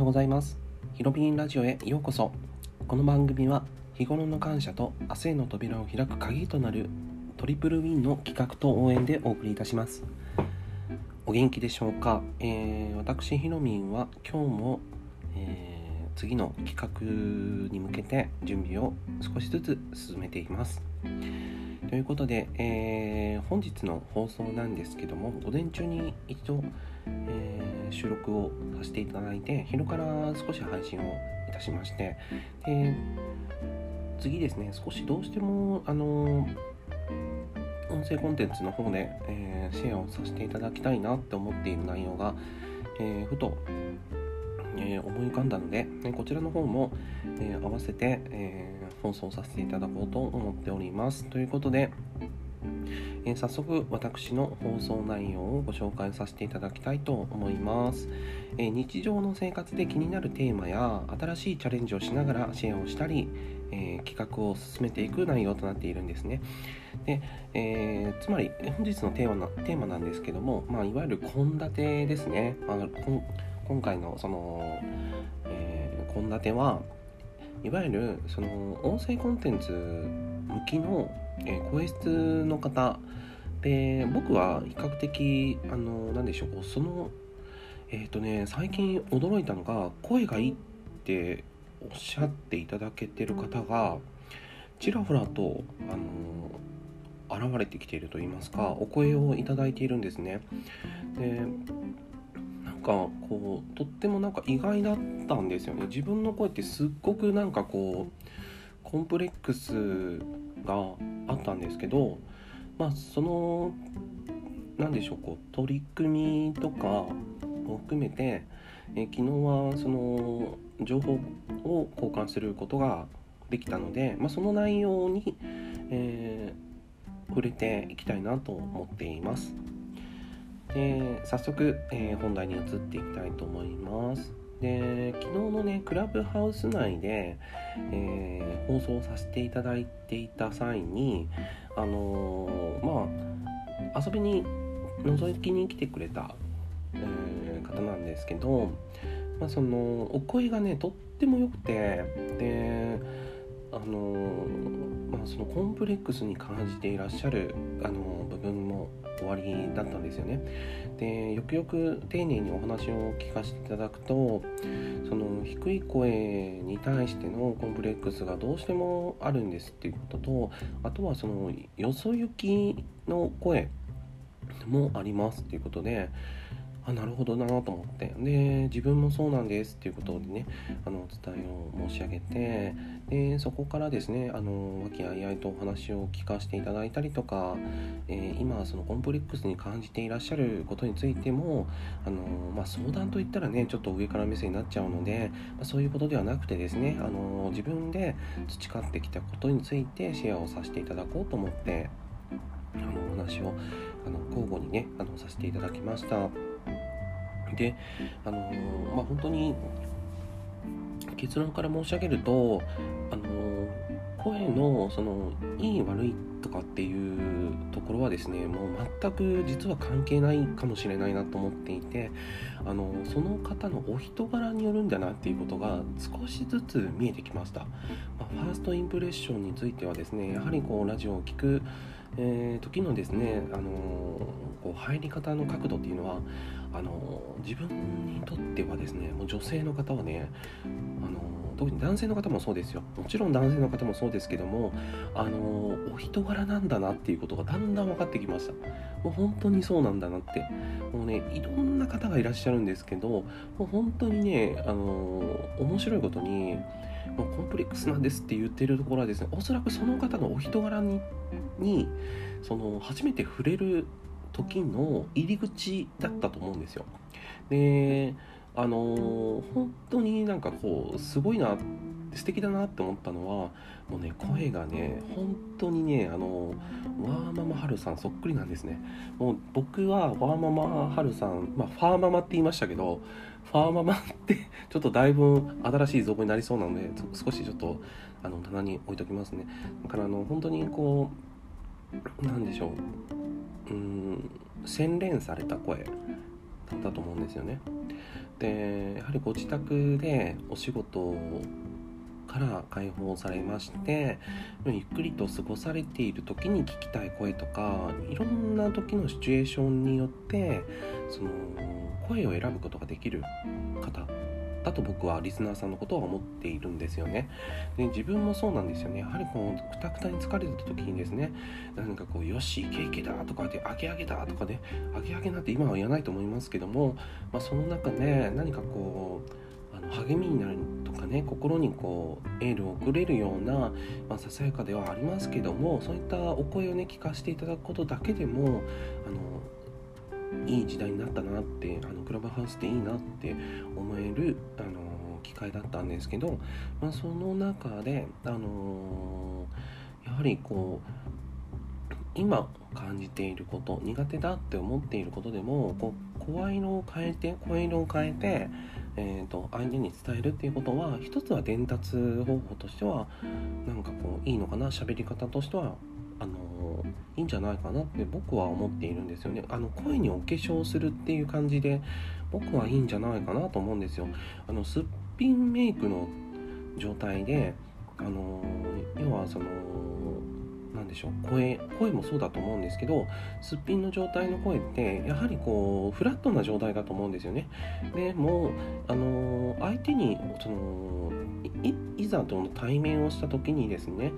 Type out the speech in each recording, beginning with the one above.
ようございます。ヒロビンラジオへようこそ。この番組は日頃の感謝と明日への扉を開く鍵となるトリプルウィンの企画と応援でお送りいたします。お元気でしょうか、えー、私ヒロミンは今日も、えー、次の企画に向けて準備を少しずつ進めています。ということで、えー、本日の放送なんですけども午前中に一度、収録をさせていただいて昼から少し配信をいたしましてで次ですね少しどうしてもあの音声コンテンツの方で、えー、シェアをさせていただきたいなって思っている内容が、えふとえー、思い浮かんだので、えこちらの方も、え、合わせて、え、放送させていただこうと思っております。ということで、え早速私の放送内容をご紹介させていただきたいと思います、え日常の生活で気になるテーマや新しいチャレンジをしながらシェアをしたり、え企画を進めていく内容となっているんですね。で、え、つまり本日のテーマなテーマなんですけども、まあ、いわゆる献立ですね、まあ今回のその献立、えー、はいわゆるその音声コンテンツ向きの、えー、声質の方。で僕は比較的あの何でしょうそのえっ、ー、とね最近驚いたのが声がいいっておっしゃっていただけてる方がちらほらとあの現れてきていると言いますかお声をいただいているんですね。でなんかこうとってもなんか意外だったんですよね。自分の声ってすっごくなんかこうコンプレックスがあったんですけどまあその何でしょうこう取り組みとかも含めてえ昨日はその情報を交換することができたので、まあ、その内容に、えー、触れていきたいなと思っています。で早速、えー、本題に移っていきたいと思います。で昨日のねクラブハウス内で、えー、放送させていただいていた際にあのー、まあ遊びに覗きに来てくれた、えー、方なんですけど、まあ、そのお声がねとっても良くてであのまあ、そのコンプレックスに感じていらっしゃるあの部分も終わりだったんですよね。でよくよく丁寧にお話を聞かせていただくとその低い声に対してのコンプレックスがどうしてもあるんですっていうこととあとはそのよそ行きの声もありますっていうことであなるほどなと思って。で自分もそうなんですっていうことでねあのお伝えを申し上げてでそこからですねあの和気あいあいとお話を聞かせていただいたりとか、えー、今そのコンプレックスに感じていらっしゃることについてもあの、まあ、相談といったらねちょっと上から目線になっちゃうので、まあ、そういうことではなくてですねあの自分で培ってきたことについてシェアをさせていただこうと思ってあのお話をあの交互にねあのさせていただきました。であのー、まあ本当に結論から申し上げるとあの、声のそのいい悪いとかっていうところはですねもう全く実は関係ないかもしれないなと思っていてあのその方のお人柄によるんだなっていうことが少しずつ見えてきました、まあ、ファーストインプレッションについてはですねやはりこうラジオを聴くえー、時のですね、あのー、こう入り方の角度っていうのはあの自分にとってはですねもう女性の方はねあの特に男性の方もそうですよ。もちろん男性の方もそうですけどもあのお人柄なんだなっていうことがだんだん分かってきました。もう本当にそうなんだなって。もうねいろんな方がいらっしゃるんですけどもう本当にねあの面白いことにもうコンプレックスなんですって言ってるところはですねおそらくその方のお人柄ににその初めて触れる時の入り口だったと思うんですよ。であのー、本当になんかこうすごいな素敵だなって思ったのはもうね声がね本当にねあのワーママハルさんそっくりなんですね。もう僕はワーママハルさんまあファーママって言いましたけどファーママってちょっとだいぶ新しい造語になりそうなので少しちょっとあの棚に置いときますね。だからあの本当にこうなんでしょう。うん洗練された声だったと思うんですよね。でやはりご自宅でお仕事から解放されましてゆっくりと過ごされている時に聞きたい声とかいろんな時のシチュエーションによってその声を選ぶことができる方だと僕はリスナーさんのことは思っているんですよね。で自分もそうなんですよね。やはりこうくたくたに疲れてた時にですね、何かこう、よし、イケイケだとかで、アゲアゲだとかで、アゲアゲなんて今は言わないと思いますけども、まあ、その中で何かこう、あの励みになるね心にこうエールを送れるような、まあ、ささやかではありますけどもそういったお声をね聞かせていただくことだけでもあのいい時代になったなってあのクラブハウスでいいなって思えるあの機会だったんですけど、まあ、その中であのやはりこう今感じていること苦手だって思っていることでもこう声色を変えて声色を変えてえーと、相手に伝えるっていうことは一つは伝達方法としてはなんかこういいのかな喋り方としてはあのいいんじゃないかなって僕は思っているんですよね。あの声にお化粧するっていう感じで僕はいいんじゃないかなと思うんですよ。あのすっぴんメイクの状態であの要はその何でしょう？声声もそうだと思うんですけどすっぴんの状態の声ってやはりこうフラットな状態だと思うんですよね。でもあの相手にそのいざとの対面をした時にですね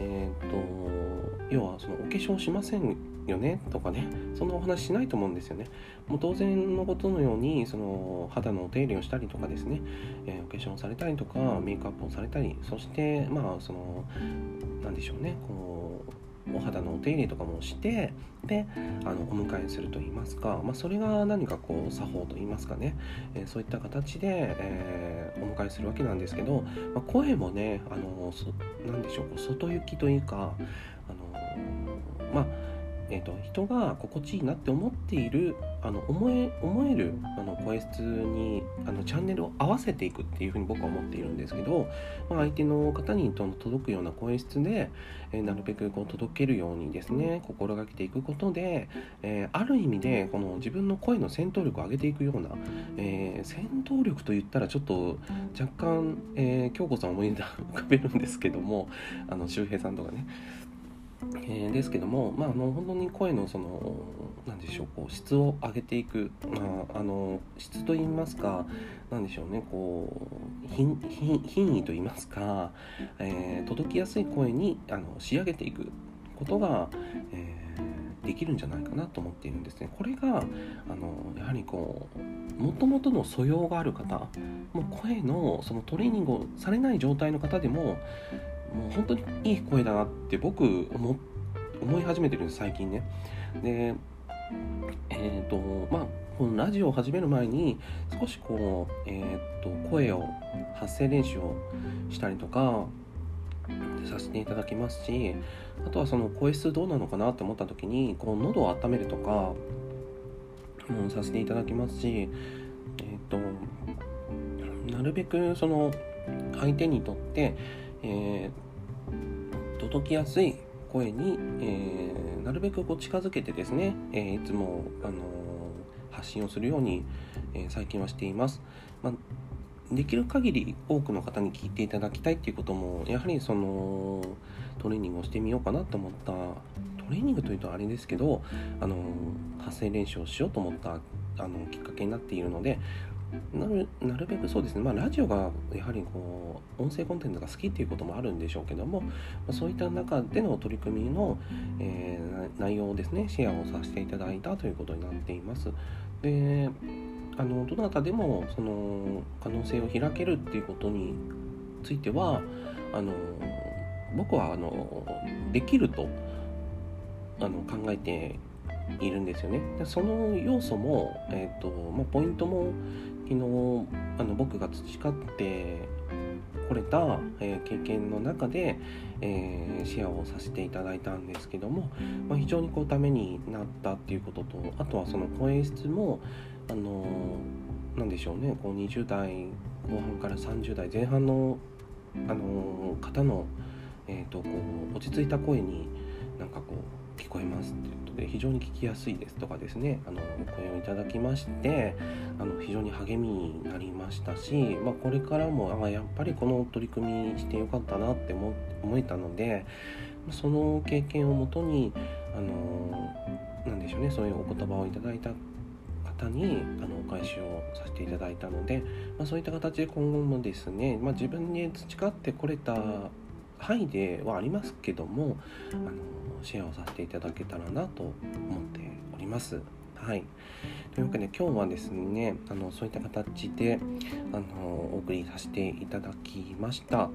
えっ、と要はそのお化粧しませんよね？とかね。そんなお話しないと思うんですよね。もう当然のことのようにその肌のお手入れをしたりとかですね、えー、お化粧をされたりとかメイクアップをされたりそしてまあその何でしょうね。こうお肌のお手入れとかもしてであのお迎えするといいますか、まあ、それが何かこう作法といいますかね、えー、そういった形で、えー、お迎えするわけなんですけど、まあ、声もねあのそなんでしょう外行きというかあのまあえーと、人が心地いいなって思っているあの思え思えるあの声質にあのチャンネルを合わせていくっていうふうに僕は思っているんですけど、まあ、相手の方に届くような声質で、えー、なるべくこう届けるようにですね心がけていくことで、えー、ある意味でこの自分の声の戦闘力を上げていくような、えー、戦闘力といったらちょっと若干、え京子さん思い浮かべるんですけどもあの周平さんとかね。えー、ですけども、まあ、あの本当に声のその何でしょうこう質を上げていく、まあ、あの質といいますか何でしょうねこう品位といいますか、えー、届きやすい声にあの仕上げていくことが、えー、できるんじゃないかなと思っているんですね。これがあのやはりこうもともとの素養がある方もう声のそのトレーニングをされない状態の方でももう本当にいい声だなって僕思思い始めてるんです最近ね。でえっ、ー、とまあこのラジオを始める前に少しこう、えーと、声を発声練習をしたりとかさせていただきますしあとはその声質どうなのかなって思った時にこう喉を温めるとかもさせていただきますしえっ、ー、となるべくその相手にとってえー、届きやすい声に、えー、なるべくこう近づけてですね、えー、いつも、あの発信をするように、え最近はしています。まあ、できる限り多くの方に聞いていただきたいっていうこともやはりそのトレーニングをしてみようかなと思ったトレーニングというとあれですけどあの発声練習をしようと思ったあのきっかけになっているのでなるなるべくそうですね、まあ、ラジオがやはりこう音声コンテンツが好きっていうこともあるんでしょうけども、まあ、そういった中での取り組みの、えー、内容をですねシェアをさせていただいたということになっています。であのどなたでもその可能性を開けるっていうことについてはあの僕はあのできるとあの考えているんですよね。その要素も、えーとまあ、ポイントも昨日あの僕が培ってこれた、え、経験の中で、えー、シェアをさせていただいたんですけども、まあ、非常にこうためになったっていうこととあとはその声質もあのー、でしょうねこう20代後半から30代前半の、あの方の、えーと、こう落ち着いた声になんかこう聞こえますっていうとで非常に聞きやすいですとかですねあのお声をいただきましてあの非常に励みになりましたし、まあ、これからもあやっぱりこの取り組みしてよかったなって思えたのでその経験をもとにあのなんでしょうねそういうお言葉をいただいた方にあのお返しをさせていただいたので、まあ、そういった形で今後もですね、まあ、自分で培ってこれた範囲ではありますけどもあのシェアをさせていただけたらなと思っております。はい、というわけで今日はですねあのそういった形であのお送りさせていただきました、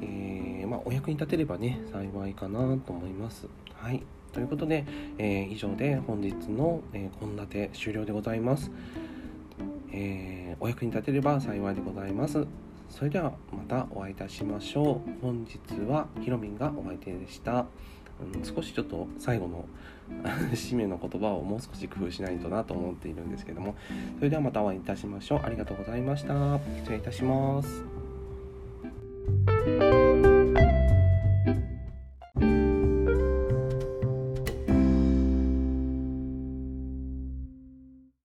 えー、まあ、お役に立てればね幸いかなと思います。はいということで、えー、以上で本日の献立、えー、終了でございます、えー、お役に立てれば幸いでございます。それではまたお会いいたしましょう。本日はひろみんがお相手でした。うん、少しちょっと最後の 締めの言葉をもう少し工夫しないとなと思っているんですけどもそれではまたお会いいたしましょうありがとうございました失礼いたします